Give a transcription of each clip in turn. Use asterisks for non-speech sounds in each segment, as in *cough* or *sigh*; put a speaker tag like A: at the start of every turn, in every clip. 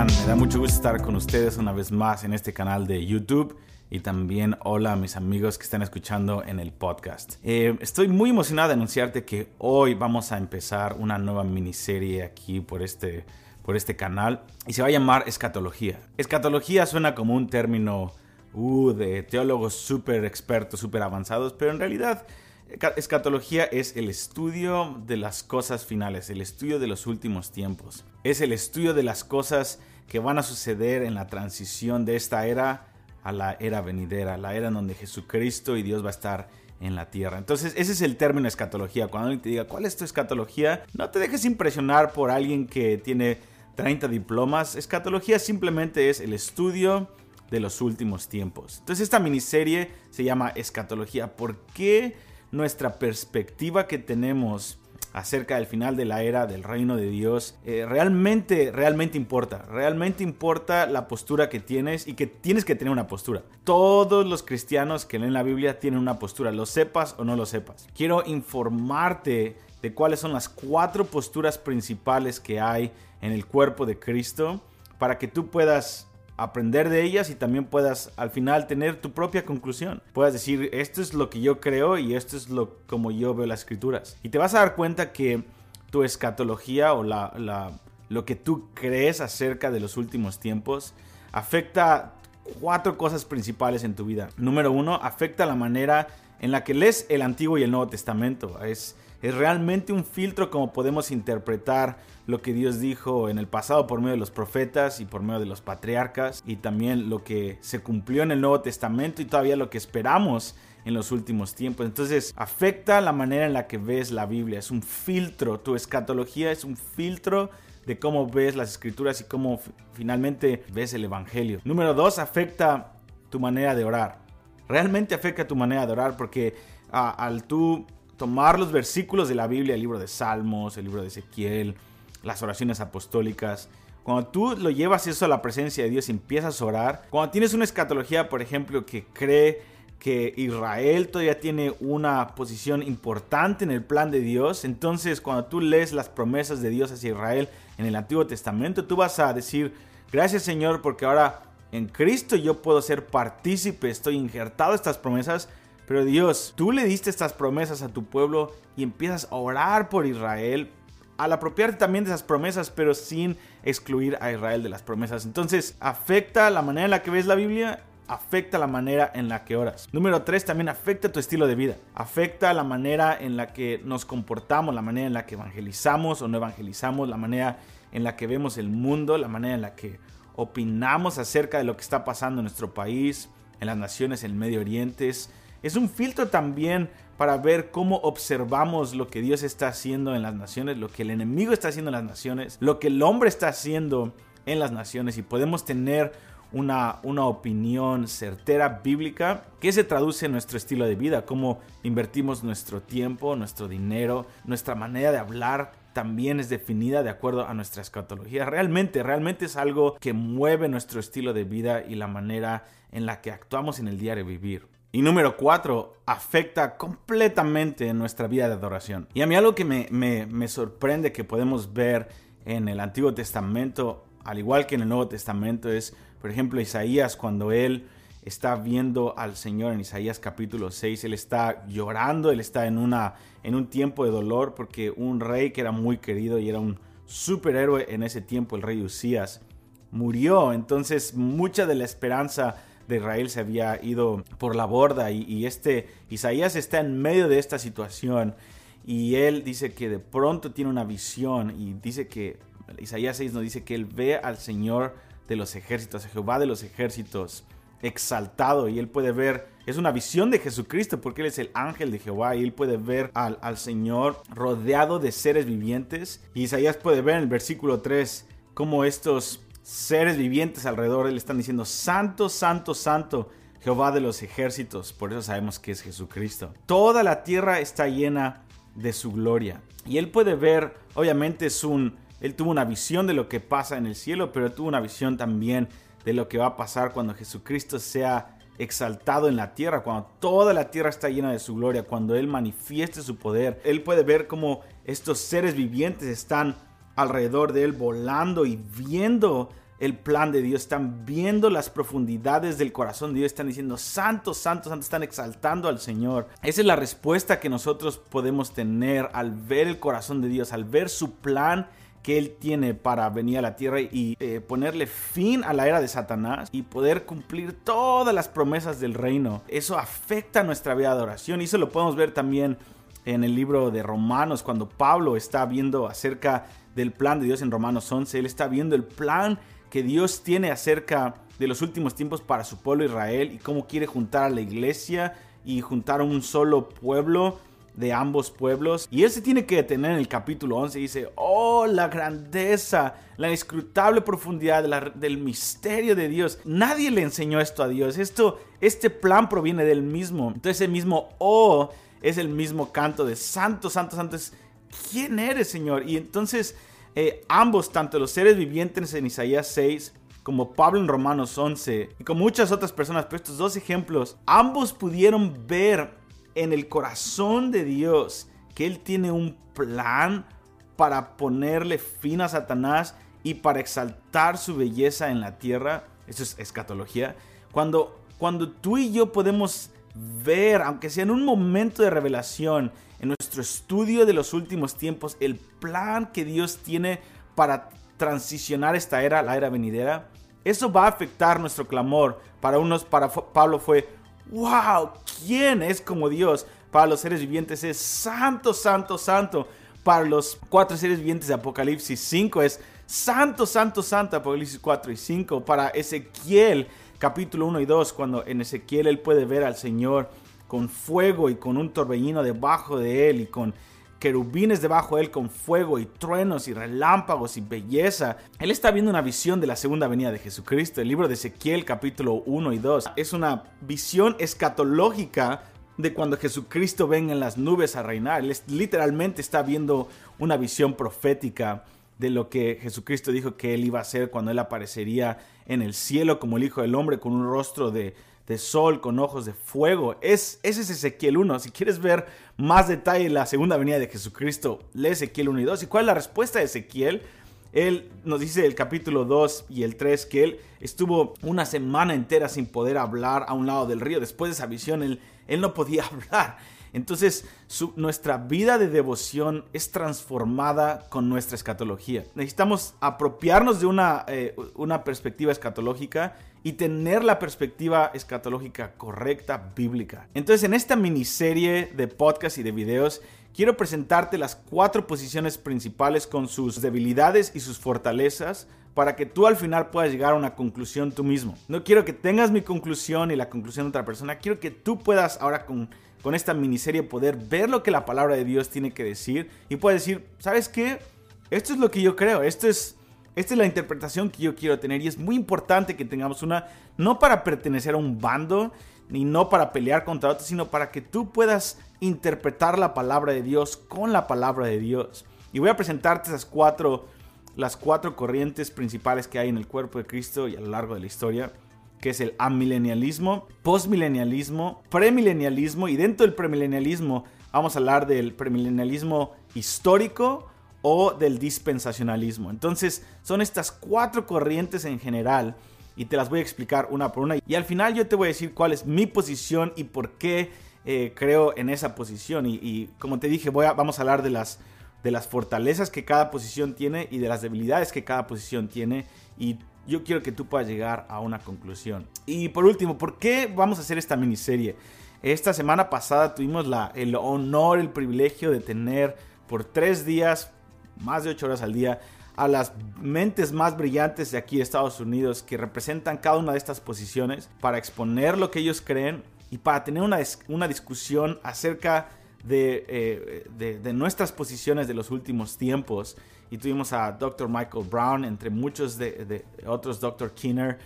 A: Me da mucho gusto estar con ustedes una vez más en este canal de YouTube y también hola a mis amigos que están escuchando en el podcast. Eh, estoy muy emocionado de anunciarte que hoy vamos a empezar una nueva miniserie aquí por este, por este canal y se va a llamar escatología. Escatología suena como un término uh, de teólogos súper expertos, súper avanzados, pero en realidad Escatología es el estudio de las cosas finales, el estudio de los últimos tiempos. Es el estudio de las cosas que van a suceder en la transición de esta era a la era venidera, la era en donde Jesucristo y Dios va a estar en la tierra. Entonces, ese es el término escatología. Cuando alguien te diga, ¿cuál es tu escatología? No te dejes impresionar por alguien que tiene 30 diplomas. Escatología simplemente es el estudio de los últimos tiempos. Entonces, esta miniserie se llama Escatología. ¿Por qué? Nuestra perspectiva que tenemos acerca del final de la era del reino de Dios, eh, realmente, realmente importa. Realmente importa la postura que tienes y que tienes que tener una postura. Todos los cristianos que leen la Biblia tienen una postura, lo sepas o no lo sepas. Quiero informarte de cuáles son las cuatro posturas principales que hay en el cuerpo de Cristo para que tú puedas aprender de ellas y también puedas al final tener tu propia conclusión. Puedas decir, esto es lo que yo creo y esto es lo como yo veo las escrituras. Y te vas a dar cuenta que tu escatología o la, lo que tú crees acerca de los últimos tiempos afecta cuatro cosas principales en tu vida. Número uno, afecta la manera en la que lees el Antiguo y el Nuevo Testamento. Es es realmente un filtro como podemos interpretar lo que Dios dijo en el pasado por medio de los profetas y por medio de los patriarcas y también lo que se cumplió en el Nuevo Testamento y todavía lo que esperamos en los últimos tiempos. Entonces afecta la manera en la que ves la Biblia. Es un filtro. Tu escatología es un filtro de cómo ves las escrituras y cómo finalmente ves el Evangelio. Número dos, afecta tu manera de orar. Realmente afecta tu manera de orar porque al tú tomar los versículos de la Biblia, el libro de Salmos, el libro de Ezequiel, las oraciones apostólicas, cuando tú lo llevas eso a la presencia de Dios y empiezas a orar, cuando tienes una escatología, por ejemplo, que cree que Israel todavía tiene una posición importante en el plan de Dios, entonces cuando tú lees las promesas de Dios hacia Israel en el Antiguo Testamento, tú vas a decir, gracias Señor, porque ahora en Cristo yo puedo ser partícipe, estoy injertado estas promesas pero Dios, tú le diste estas promesas a tu pueblo y empiezas a orar por Israel, al apropiarte también de esas promesas, pero sin excluir a Israel de las promesas. Entonces, afecta la manera en la que ves la Biblia, afecta la manera en la que oras. Número 3, también afecta tu estilo de vida. Afecta la manera en la que nos comportamos, la manera en la que evangelizamos o no evangelizamos, la manera en la que vemos el mundo, la manera en la que opinamos acerca de lo que está pasando en nuestro país, en las naciones, en el Medio Oriente. Es un filtro también para ver cómo observamos lo que Dios está haciendo en las naciones, lo que el enemigo está haciendo en las naciones, lo que el hombre está haciendo en las naciones y podemos tener una, una opinión certera bíblica que se traduce en nuestro estilo de vida, cómo invertimos nuestro tiempo, nuestro dinero, nuestra manera de hablar también es definida de acuerdo a nuestra escatología. Realmente, realmente es algo que mueve nuestro estilo de vida y la manera en la que actuamos en el diario vivir. Y número cuatro, afecta completamente nuestra vida de adoración. Y a mí algo que me, me, sorprende que podemos ver en el Antiguo Testamento, al igual que en el Nuevo Testamento, es, por ejemplo, Isaías cuando él está viendo al Señor en Isaías capítulo 6, él está llorando, él está en, una, en un tiempo de dolor porque un rey que era muy querido y era un superhéroe en ese tiempo, el rey Usías, murió. Entonces mucha de la esperanza de Israel se había ido por la borda y, este Isaías está en medio de esta situación y él dice que de pronto tiene una visión y dice que Isaías 6 nos dice que él ve al Señor de los ejércitos, a Jehová de los ejércitos exaltado y él puede ver, es una visión de Jesucristo porque él es el ángel de Jehová y él puede ver al, al Señor rodeado de seres vivientes y Isaías puede ver en el versículo 3 cómo estos seres vivientes alrededor de él están diciendo, Santo, Santo, Santo, Jehová de los ejércitos. Por eso sabemos que es Jesucristo. Toda la tierra está llena de su gloria. Y él puede ver, obviamente es un, él tuvo una visión de lo que pasa en el cielo, pero tuvo una visión también de lo que va a pasar cuando Jesucristo sea exaltado en la tierra, cuando toda la tierra está llena de su gloria, cuando Él manifieste su poder. Él puede ver cómo estos seres vivientes están alrededor de Él volando y viendo el plan de Dios, están viendo las profundidades del corazón de Dios, están diciendo, santo, santo, santo, están exaltando al Señor. Esa es la respuesta que nosotros podemos tener al ver el corazón de Dios, al ver su plan que Él tiene para venir a la tierra y eh, ponerle fin a la era de Satanás y poder cumplir todas las promesas del reino. Eso afecta nuestra vida de oración y eso lo podemos ver también en el libro de Romanos, cuando Pablo está viendo acerca del plan de Dios en Romanos 11, él está viendo el plan que Dios tiene acerca de los últimos tiempos para su pueblo Israel y cómo quiere juntar a la iglesia y juntar a un solo pueblo de ambos pueblos. Y él se tiene que detener en el capítulo 11 y dice, oh, la grandeza, la inescrutable profundidad del misterio de Dios. Nadie le enseñó esto a Dios. Esto, este plan proviene del mismo. Entonces el mismo oh es el mismo canto de santo, santo, santo. Es, ¿Quién eres, Señor? Y entonces eh, ambos, tanto los seres vivientes en Isaías 6, como Pablo en Romanos 11 y como muchas otras personas, pero estos dos ejemplos, ambos pudieron ver en el corazón de Dios que Él tiene un plan para ponerle fin a Satanás y para exaltar su belleza en la tierra. Eso es escatología. Cuando, cuando tú y yo podemos ver, aunque sea en un momento de revelación, en nuestro estudio de los últimos tiempos, el plan que Dios tiene para transicionar esta era, la era venidera, eso va a afectar nuestro clamor. Para unos, para Pablo fue, wow, ¿quién es como Dios? Para los seres vivientes es santo, santo, santo. Para los cuatro seres vivientes de Apocalipsis 5 es santo, santo, santo, Apocalipsis 4 y 5. Para Ezequiel capítulo 1 y 2, cuando en Ezequiel él puede ver al Señor con fuego y con un torbellino debajo de él y con querubines debajo de él con fuego y truenos y relámpagos y belleza. Él está viendo una visión de la segunda venida de Jesucristo. El libro de Ezequiel capítulo 1 y 2 es una visión escatológica de cuando Jesucristo venga en las nubes a reinar. Él literalmente está viendo una visión profética de lo que Jesucristo dijo que él iba a hacer cuando él aparecería en el cielo como el Hijo del Hombre con un rostro de, de sol, con ojos de fuego. Es, ese es Ezequiel 1. Si quieres ver más detalle la segunda venida de Jesucristo, lee Ezequiel 1 y 2. ¿Y cuál es la respuesta de Ezequiel? Él nos dice el capítulo 2 y el 3 que él estuvo una semana entera sin poder hablar a un lado del río. Después de esa visión, él, él no podía *laughs* hablar. Entonces, nuestra vida de devoción es transformada con nuestra escatología. Necesitamos apropiarnos de una, eh, una perspectiva escatológica y tener la perspectiva escatológica correcta, bíblica. Entonces, en esta miniserie de podcast y de videos, quiero presentarte las cuatro posiciones principales con sus debilidades y sus fortalezas para que tú al final puedas llegar a una conclusión tú mismo. No quiero que tengas mi conclusión y la conclusión de otra persona, quiero que tú puedas ahora con con esta miniserie poder ver lo que la palabra de Dios tiene que decir y puedes decir, ¿sabes qué? Esto es lo que yo creo, esto es, esta es la interpretación que yo quiero tener y es muy importante que tengamos una, no para pertenecer a un bando, ni no para pelear contra otros, sino para que tú puedas interpretar la palabra de Dios con la palabra de Dios. Y voy a presentarte esas cuatro, las cuatro corrientes principales que hay en el cuerpo de Cristo y a lo largo de la historia que es el amilenialismo, postmilenialismo, premilenialismo y dentro del premilenialismo vamos a hablar del premilenialismo histórico o del dispensacionalismo. Entonces son estas cuatro corrientes en general y te las voy a explicar una por una y al final yo te voy a decir cuál es mi posición y por qué eh, creo en esa posición y, como te dije voy a, vamos a hablar de las de las fortalezas que cada posición tiene y de las debilidades que cada posición tiene y yo quiero que tú puedas llegar a una conclusión. Y por último, ¿por qué vamos a hacer esta miniserie? Esta semana pasada tuvimos la, el honor, el privilegio de tener por tres días, más de ocho horas al día, a las mentes más brillantes de aquí de Estados Unidos que representan cada una de estas posiciones para exponer lo que ellos creen y para tener una, una discusión acerca de, eh, de, de nuestras posiciones de los últimos tiempos y tuvimos a Dr. Michael Brown, entre muchos de, otros, Dr. Kinner,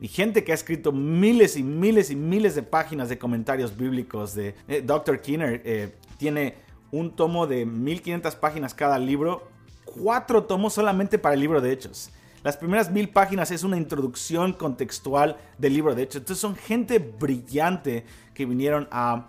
A: y gente que ha escrito miles y miles y miles de páginas de comentarios bíblicos. De, eh, Dr. Kinner eh, tiene un tomo de 1500 páginas cada libro, cuatro tomos solamente para el libro de Hechos. Las primeras mil páginas es una introducción contextual del libro de Hechos. Entonces son gente brillante que vinieron a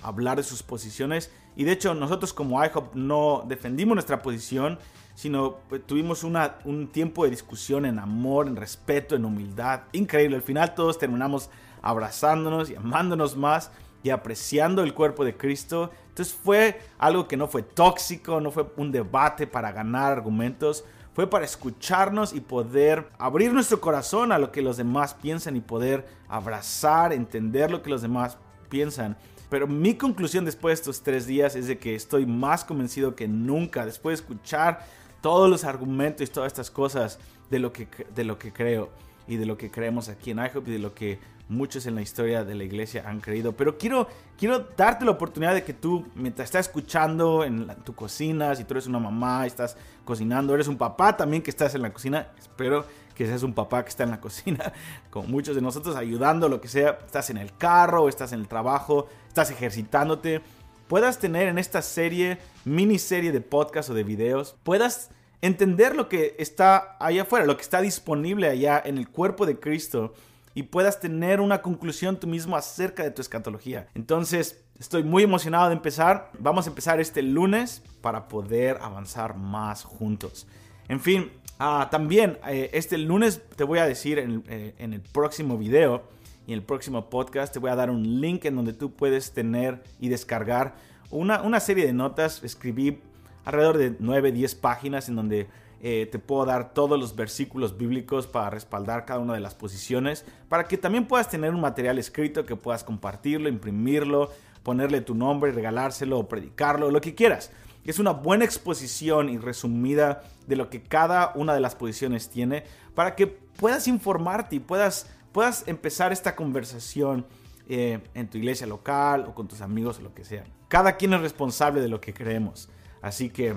A: hablar de sus posiciones. Y de hecho, nosotros como IHOP no defendimos nuestra posición, sino pues, tuvimos un tiempo de discusión en amor, en respeto, en humildad. Increíble. Al final todos terminamos abrazándonos y amándonos más y apreciando el cuerpo de Cristo. Entonces fue algo que no fue tóxico, no fue un debate para ganar argumentos, fue para escucharnos y poder abrir nuestro corazón a lo que los demás piensan y poder abrazar, entender lo que los demás piensan. Pero mi conclusión después de estos tres días es de que estoy más convencido que nunca, después de escuchar todos los argumentos y todas estas cosas de lo que, de lo que creo y de lo que creemos aquí en IHOP y de lo que muchos en la historia de la iglesia han creído. Pero quiero, quiero darte la oportunidad de que tú, mientras estás escuchando en tu cocina, si tú eres una mamá, estás cocinando, eres un papá también que estás en la cocina, espero que seas un papá que está en la *laughs* cocina, como muchos de nosotros, ayudando, lo que sea, estás en el carro, estás en el trabajo, estás ejercitándote, puedas tener en esta serie, miniserie de podcast o de videos, puedas entender lo que está allá afuera, lo que está disponible allá en el cuerpo de Cristo y puedas tener una conclusión tú mismo acerca de tu escatología. Entonces, estoy muy emocionado de empezar. Vamos a empezar este lunes para poder avanzar más juntos. En fin, ah, también eh, este lunes te voy a decir en, eh, en el próximo video y en el próximo podcast te voy a dar un link en donde tú puedes tener y descargar una, una serie de notas. Escribí alrededor de 9, 10 páginas en donde eh, te puedo dar todos los versículos bíblicos para respaldar cada una de las posiciones, para que también puedas tener un material escrito que puedas compartirlo, imprimirlo, ponerle tu nombre, regalárselo o predicarlo, lo que quieras. Es una buena exposición y resumida de lo que cada una de las posiciones tiene para que puedas informarte y puedas, puedas empezar esta conversación eh, en tu iglesia local o con tus amigos o lo que sea. Cada quien es responsable de lo que creemos. Así que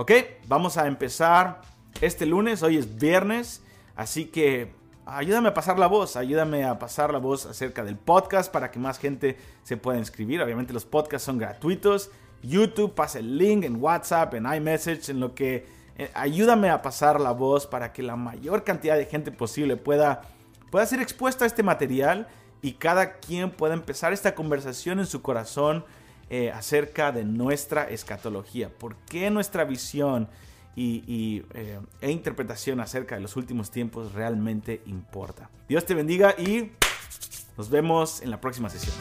A: Ok, vamos a empezar este lunes, hoy es viernes, así que ayúdame a pasar la voz, ayúdame a pasar la voz acerca del podcast para que más gente se pueda inscribir. Obviamente los podcasts son gratuitos. YouTube, pasa el link en WhatsApp, en iMessage, en lo que... Eh, ayúdame a pasar la voz para que la mayor cantidad de gente posible pueda, pueda ser expuesta a este material y cada quien pueda empezar esta conversación en su corazón eh, acerca de nuestra escatología. ¿Por qué nuestra visión y, eh, e interpretación acerca de los últimos tiempos realmente importa? Dios te bendiga y nos vemos en la próxima sesión.